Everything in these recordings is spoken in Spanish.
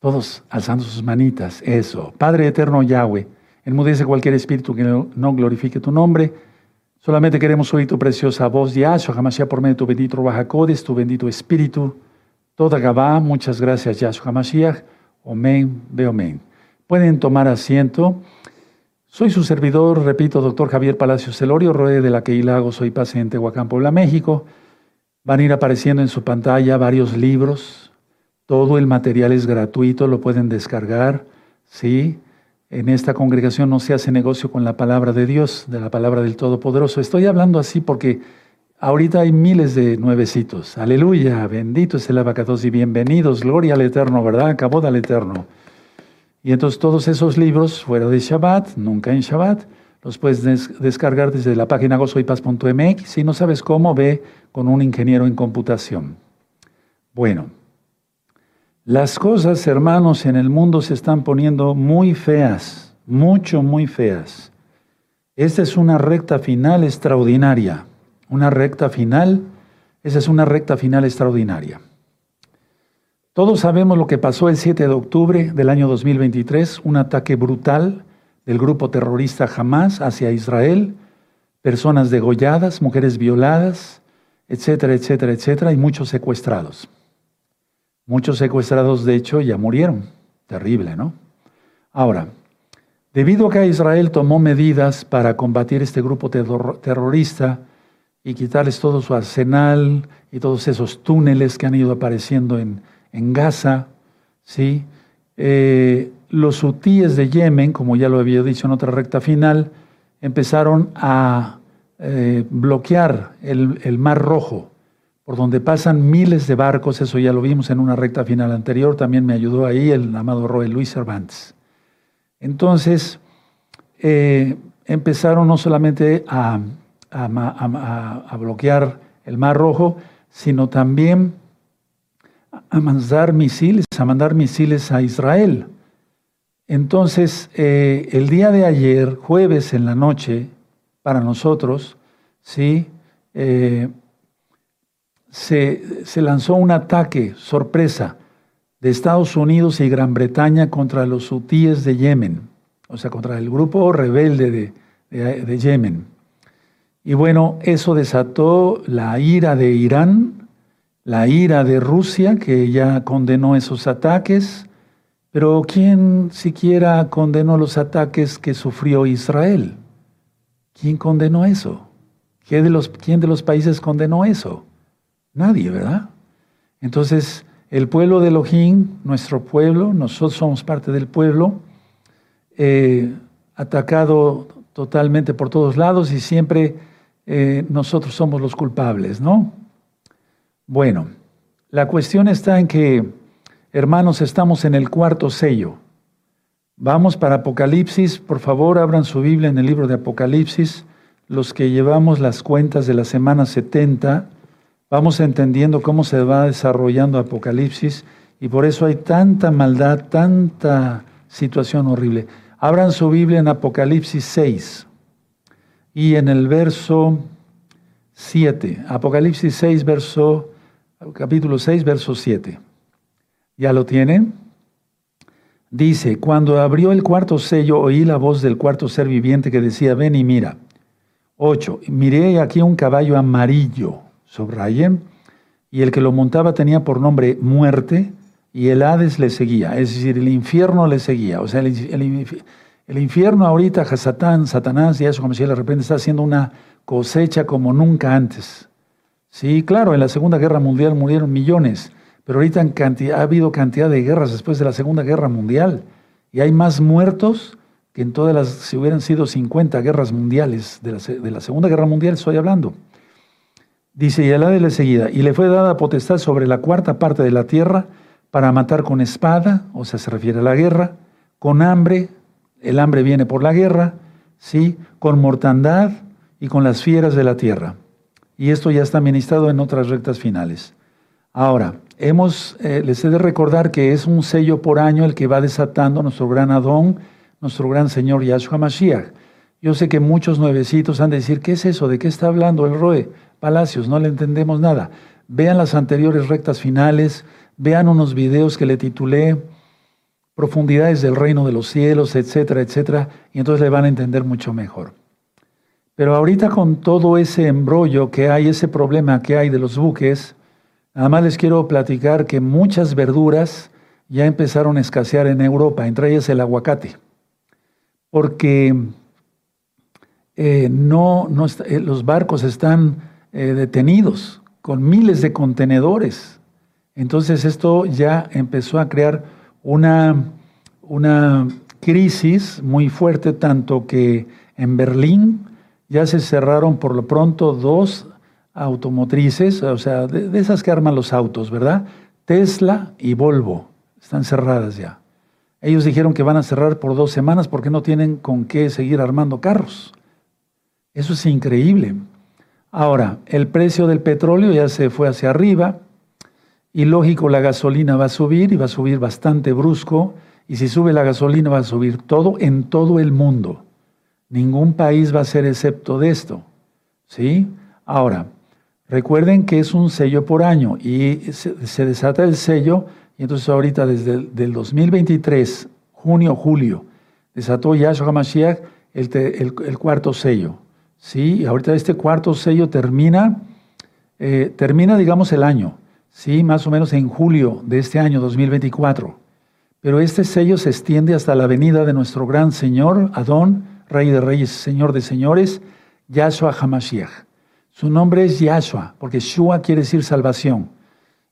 Todos alzando sus manitas. Eso. Padre eterno Yahweh, enmudece cualquier espíritu que no glorifique tu nombre. Solamente queremos oír tu preciosa voz, Yahshua, Hamashiach, por medio de tu bendito Bajacodes, tu bendito espíritu. Toda Gabá, muchas gracias, Yahshua Hamashiach. Omen, ve omen. Pueden tomar asiento. Soy su servidor, repito, doctor Javier Palacio Celorio, Roe de la Queilago, soy paciente Huacán, Puebla, México. Van a ir apareciendo en su pantalla varios libros, todo el material es gratuito, lo pueden descargar. ¿sí? En esta congregación no se hace negocio con la palabra de Dios, de la palabra del Todopoderoso. Estoy hablando así porque ahorita hay miles de nuevecitos. Aleluya, bendito es el abacados y bienvenidos. Gloria al Eterno, ¿verdad? Acabó del Eterno. Y entonces todos esos libros fuera de Shabbat, nunca en Shabbat, los puedes descargar desde la página gozoypaz.mx. Si no sabes cómo, ve con un ingeniero en computación. Bueno, las cosas, hermanos, en el mundo se están poniendo muy feas, mucho, muy feas. Esta es una recta final extraordinaria, una recta final, esa es una recta final extraordinaria. Todos sabemos lo que pasó el 7 de octubre del año 2023, un ataque brutal del grupo terrorista Hamas hacia Israel, personas degolladas, mujeres violadas, etcétera, etcétera, etcétera, y muchos secuestrados. Muchos secuestrados, de hecho, ya murieron. Terrible, ¿no? Ahora, debido a que Israel tomó medidas para combatir este grupo terrorista y quitarles todo su arsenal y todos esos túneles que han ido apareciendo en, en Gaza, ¿sí? Eh, los hutíes de Yemen, como ya lo había dicho en otra recta final, empezaron a eh, bloquear el, el Mar Rojo por donde pasan miles de barcos, eso ya lo vimos en una recta final anterior, también me ayudó ahí el amado Roy Luis Cervantes. Entonces, eh, empezaron no solamente a, bloquear el Mar Rojo, sino también a mandar misiles, a mandar misiles a Israel. Entonces, eh, el día de ayer, jueves en la noche, para nosotros, ¿sí? Eh, se, lanzó un ataque sorpresa de Estados Unidos y Gran Bretaña contra los hutíes de Yemen, o sea, contra el grupo rebelde de, Yemen. Y bueno, eso desató la ira de Irán, la ira de Rusia, que ya condenó esos ataques, pero ¿quién siquiera condenó los ataques que sufrió Israel? ¿Quién condenó eso? ¿Quién de quién de los países condenó eso? Nadie, ¿verdad? Entonces, el pueblo de Elohim, nuestro pueblo, nosotros somos parte del pueblo, eh, atacado totalmente por todos lados y siempre eh, nosotros somos los culpables, ¿no? Bueno, la cuestión está en que, hermanos, estamos en el cuarto sello. Vamos para Apocalipsis, por favor, abran su Biblia en el libro de Apocalipsis, los que llevamos las cuentas de la semana 70 vamos entendiendo cómo se va desarrollando Apocalipsis y por eso hay tanta maldad, tanta situación horrible. Abran su Biblia en Apocalipsis 6 y en el verso 7. Apocalipsis 6, verso, capítulo 6, verso 7. ¿Ya lo tienen? Dice, cuando abrió el cuarto sello, oí la voz del cuarto ser viviente que decía, ven y mira. 8. Miré aquí un caballo amarillo subrayen, y el que lo montaba tenía por nombre muerte, y el Hades le seguía, es decir, el infierno le seguía. O sea, el, infierno ahorita, Hasatán, Satanás, y eso como si de repente está haciendo una cosecha como nunca antes. Sí, claro, en la Segunda Guerra Mundial murieron millones, pero ahorita ha habido cantidad de guerras después de la Segunda Guerra Mundial, y hay más muertos que en todas las, si hubieran sido 50 guerras mundiales, de la, de la Segunda Guerra Mundial estoy hablando. Dice, y de le seguida, y le fue dada potestad sobre la cuarta parte de la tierra para matar con espada, o sea, se refiere a la guerra, con hambre, el hambre viene por la guerra, ¿sí? con mortandad y con las fieras de la tierra. Y esto ya está ministrado en otras rectas finales. Ahora, hemos, eh, les he de recordar que es un sello por año el que va desatando nuestro gran Adón, nuestro gran Señor Yahshua Mashiach. Yo sé que muchos nuevecitos han de decir, ¿qué es eso? ¿De qué está hablando el Roe? Palacios, no le entendemos nada. Vean las anteriores rectas finales, vean unos videos que le titulé profundidades del reino de los cielos, etcétera, etcétera, y entonces le van a entender mucho mejor. Pero ahorita con todo ese embrollo que hay, ese problema que hay de los buques, nada más les quiero platicar que muchas verduras ya empezaron a escasear en Europa, entre ellas el aguacate, porque eh, no, no eh, los barcos están eh, detenidos con miles de contenedores. Entonces esto ya empezó a crear una, una crisis muy fuerte, tanto que en Berlín ya se cerraron por lo pronto dos automotrices, o sea, de, esas que arman los autos, ¿verdad? Tesla y Volvo están cerradas ya. Ellos dijeron que van a cerrar por dos semanas porque no tienen con qué seguir armando carros. Eso es increíble. Ahora, el precio del petróleo ya se fue hacia arriba y lógico la gasolina va a subir y va a subir bastante brusco y si sube la gasolina va a subir todo en todo el mundo. Ningún país va a ser excepto de esto. ¿Sí? Ahora, recuerden que es un sello por año y se, desata el sello y entonces ahorita desde el 2023, junio, julio, desató Yahshua Mashiach el, cuarto sello. ¿Sí? Ahorita este cuarto sello termina, eh, termina digamos el año, ¿sí? Más o menos en julio de este año 2024. Pero este sello se extiende hasta la venida de nuestro gran Señor, Adón, Rey de Reyes, Señor de Señores, Yahshua Hamashiach. Su nombre es Yahshua, porque Shua quiere decir salvación.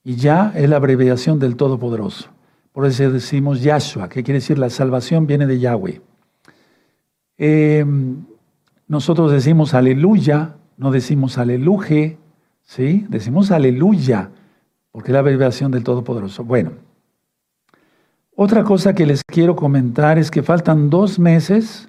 Y Ya es la abreviación del Todopoderoso. Por eso decimos Yahshua, que quiere decir la salvación viene de Yahweh. Em, nosotros decimos aleluya, no decimos aleluje, ¿sí? Decimos aleluya, porque es la abreviación del Todopoderoso. Bueno, otra cosa que les quiero comentar es que faltan dos meses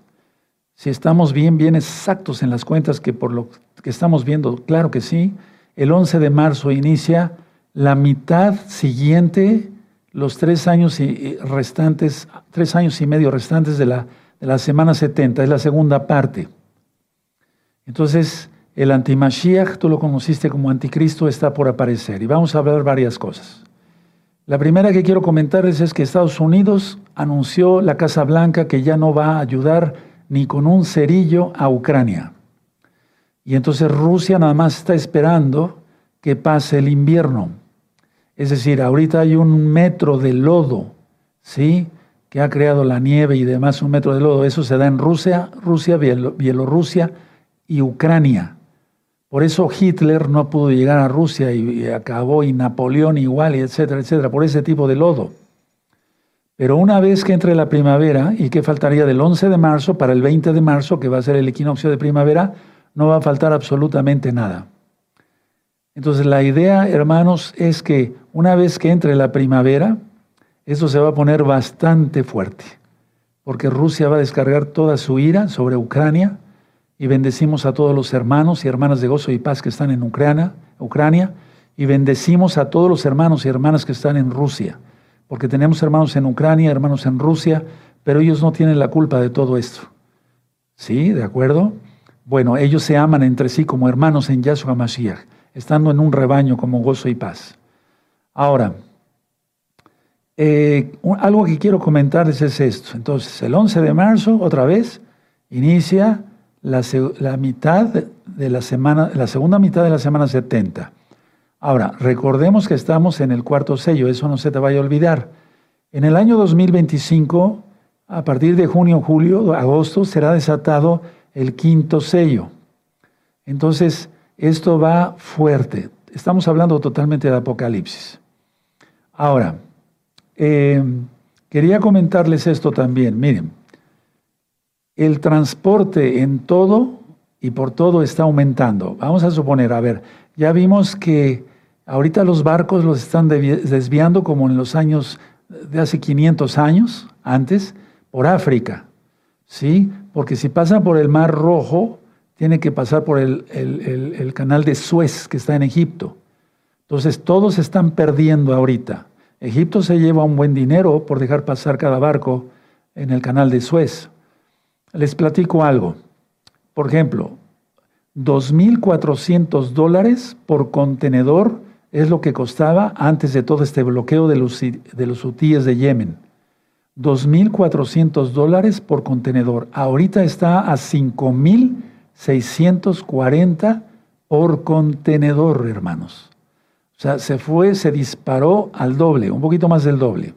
si estamos bien, bien exactos en las cuentas que por lo que estamos viendo, claro que sí, el 11 de marzo inicia la mitad siguiente, los tres años restantes, tres años y medio restantes de la, de la semana 70, es la segunda parte. Entonces, el antimashiach, tú lo conociste como anticristo, está por aparecer. Y vamos a hablar varias cosas. La primera que quiero comentarles es que Estados Unidos anunció la Casa Blanca que ya no va a ayudar ni con un cerillo a Ucrania. Y entonces Rusia nada más está esperando que pase el invierno. Es decir, ahorita hay un metro de lodo, ¿sí? Que ha creado la nieve y demás, un metro de lodo. Eso se da en Rusia, Rusia, Bielorrusia y Ucrania. Por eso Hitler no pudo llegar a Rusia y acabó, y Napoleón igual, y etcétera, etcétera, por ese tipo de lodo. Pero una vez que entre la primavera, y que faltaría del 11 de marzo para el 20 de marzo, que va a ser el equinoccio de primavera, no va a faltar absolutamente nada. Entonces la idea, hermanos, es que una vez que entre la primavera, eso se va a poner bastante fuerte, porque Rusia va a descargar toda su ira sobre Ucrania y bendecimos a todos los hermanos y hermanas de gozo y paz que están en Ucrania, Ucrania y bendecimos a todos los hermanos y hermanas que están en Rusia porque tenemos hermanos en Ucrania, hermanos en Rusia, pero ellos no tienen la culpa de todo esto. ¿Sí? ¿De acuerdo? Bueno, ellos se aman entre sí como hermanos en Yahshua Mashiach, estando en un rebaño como gozo y paz. Ahora, eh, algo que quiero comentarles es esto. Entonces, el 11 de marzo, otra vez, inicia la, la mitad de la semana, la segunda mitad de la semana 70. Ahora, recordemos que estamos en el cuarto sello, eso no se te vaya a olvidar. En el año 2025, a partir de junio, julio, agosto, será desatado el quinto sello. Entonces, esto va fuerte. Estamos hablando totalmente de Apocalipsis. Ahora, eh, quería comentarles esto también. Miren, el transporte en todo y por todo está aumentando. Vamos a suponer, a ver, ya vimos que ahorita los barcos los están desviando como en los años de hace 500 años, antes, por África. ¿Sí? Porque si pasa por el Mar Rojo, tiene que pasar por el canal de Suez, que está en Egipto. Entonces, todos están perdiendo ahorita. Egipto se lleva un buen dinero por dejar pasar cada barco en el canal de Suez. Les platico algo. Por ejemplo, 2.400 dólares por contenedor es lo que costaba antes de todo este bloqueo de los, de los hutíes de Yemen. 2.400 dólares por contenedor. Ahorita está a 5.640 por contenedor, hermanos. O sea, se fue, se disparó al doble, un poquito más del doble.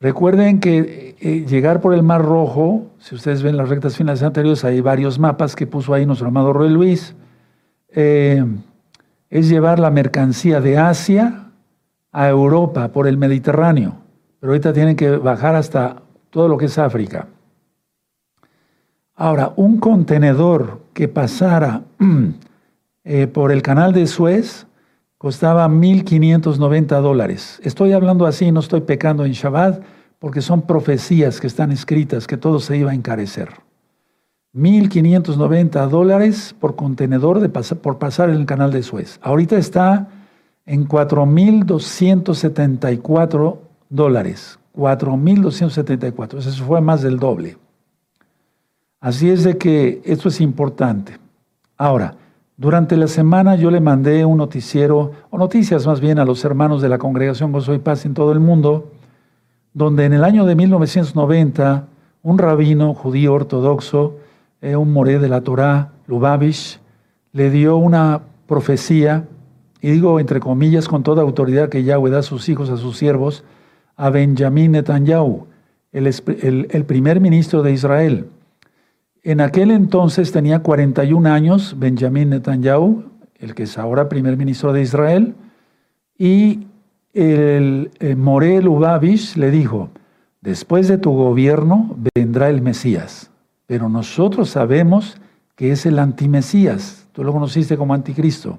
Recuerden que eh, llegar por el Mar Rojo, si ustedes ven las rectas finales anteriores, hay varios mapas que puso ahí nuestro amado Roy Luis, eh, es llevar la mercancía de Asia a Europa por el Mediterráneo, pero ahorita tienen que bajar hasta todo lo que es África. Ahora, un contenedor que pasara eh, por el canal de Suez costaba 1.590 dólares. Estoy hablando así, no estoy pecando en Shabbat, porque son profecías que están escritas que todo se iba a encarecer. 1.590 dólares por contenedor por pasar en el canal de Suez. Ahorita está en 4.274 dólares. 4.274. Eso fue más del doble. Así es de que esto es importante. Ahora, durante la semana yo le mandé un noticiero, o noticias más bien, a los hermanos de la congregación Gozo y Paz en todo el mundo, donde en el año de 1990 un rabino judío ortodoxo, eh, un moré de la Torá, Lubavitch, le dio una profecía, y digo entre comillas con toda autoridad que Yahweh da a sus hijos, a sus siervos, a Benjamín Netanyahu, el primer ministro de Israel. En aquel entonces tenía 41 años Benjamín Netanyahu, el que es ahora primer ministro de Israel, y el, el Morel le dijo, después de tu gobierno vendrá el Mesías, pero nosotros sabemos que es el antimesías, tú lo conociste como anticristo.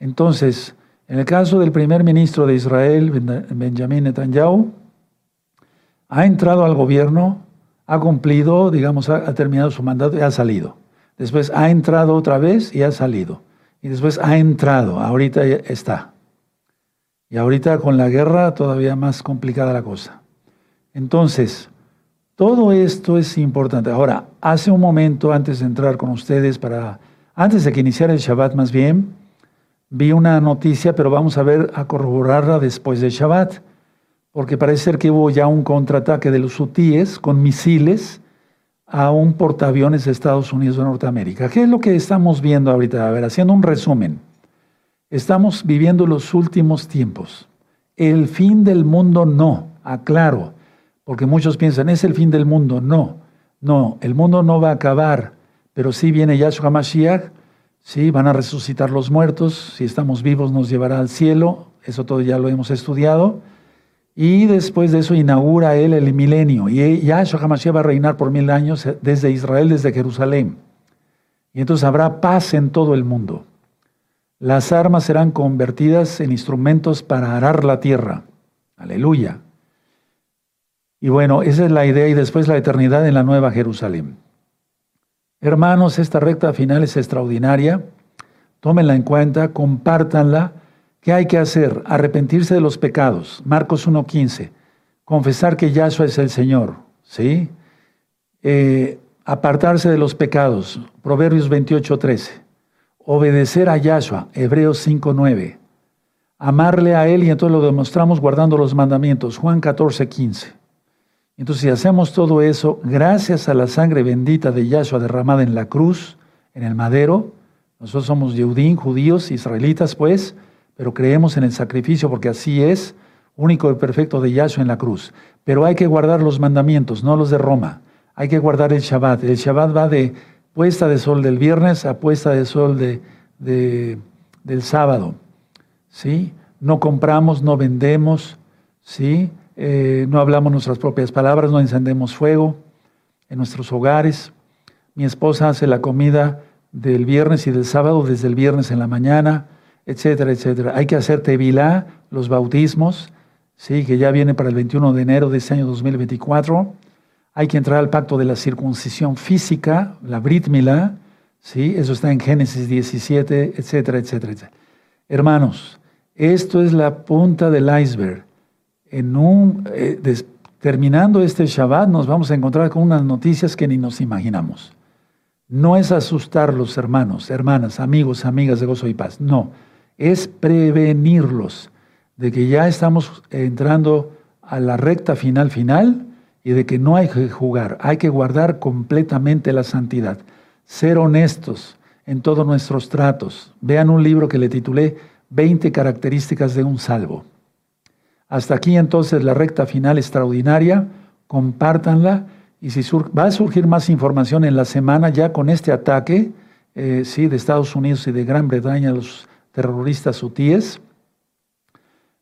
Entonces, en el caso del primer ministro de Israel, Benjamín Netanyahu, ha entrado al gobierno ha cumplido, digamos, ha, terminado su mandato y ha salido. Después ha entrado otra vez y ha salido. Y después ha entrado, ahorita está. Y ahorita con la guerra todavía más complicada la cosa. Entonces, todo esto es importante. Ahora, hace un momento, antes de entrar con ustedes, para, antes de que iniciara el Shabbat más bien, vi una noticia, pero vamos a ver, a corroborarla después del Shabbat porque parece ser que hubo ya un contraataque de los hutíes con misiles a un portaaviones de Estados Unidos de Norteamérica. ¿Qué es lo que estamos viendo ahorita? A ver, haciendo un resumen. Estamos viviendo los últimos tiempos. El fin del mundo no, aclaro, porque muchos piensan, es el fin del mundo. No, no, el mundo no va a acabar, pero sí viene Yahshua Mashiach, sí, van a resucitar los muertos, si estamos vivos nos llevará al cielo, eso todo ya lo hemos estudiado y después de eso inaugura él el milenio. Y Yahshua HaMashiach va a reinar por mil años desde Israel, desde Jerusalén. Y entonces habrá paz en todo el mundo. Las armas serán convertidas en instrumentos para arar la tierra. Aleluya. Y bueno, esa es la idea y después la eternidad en la nueva Jerusalén. Hermanos, esta recta final es extraordinaria. Tómenla en cuenta, compártanla ¿Qué hay que hacer? Arrepentirse de los pecados. Marcos 1.15. Confesar que Yahshua es el Señor. ¿Sí? Eh, apartarse de los pecados. Proverbios 28.13. Obedecer a Yahshua. Hebreos 5.9. Amarle a Él y entonces lo demostramos guardando los mandamientos. Juan 14.15. Entonces, si hacemos todo eso, gracias a la sangre bendita de Yahshua derramada en la cruz, en el madero, nosotros somos Yehudín, judíos, israelitas, pues, pero creemos en el sacrificio porque así es, único y perfecto de Yahshua en la cruz. Pero hay que guardar los mandamientos, no los de Roma. Hay que guardar el Shabbat. El Shabbat va de puesta de sol del viernes a puesta de sol de, del sábado. ¿Sí? No compramos, no vendemos, ¿sí? Eh, no hablamos nuestras propias palabras, no encendemos fuego en nuestros hogares. Mi esposa hace la comida del viernes y del sábado desde el viernes en la mañana etcétera, etcétera. Hay que hacer tevilá, los bautismos, sí, que ya viene para el 21 de enero de este año 2024. Hay que entrar al pacto de la circuncisión física, la Brit Milá, sí, eso está en Génesis 17, etcétera, etcétera, etcétera. Hermanos, esto es la punta del iceberg. En un, eh, terminando este Shabbat nos vamos a encontrar con unas noticias que ni nos imaginamos. No es asustar los hermanos, hermanas, amigos, amigas de gozo y paz. No, es prevenirlos de que ya estamos entrando a la recta final final y de que no hay que jugar, hay que guardar completamente la santidad, ser honestos en todos nuestros tratos. Vean un libro que le titulé 20 características de un salvo. Hasta aquí entonces la recta final extraordinaria, compártanla y si va a surgir más información en la semana ya con este ataque, eh, sí, de Estados Unidos y de Gran Bretaña, los terroristas hutíes,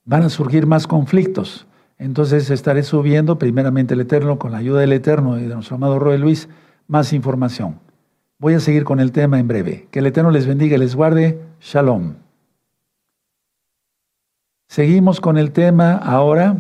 van a surgir más conflictos. Entonces estaré subiendo, primeramente el Eterno, con la ayuda del Eterno y de nuestro amado Roy Luis, más información. Voy a seguir con el tema en breve. Que el Eterno les bendiga y les guarde. Shalom. Seguimos con el tema ahora.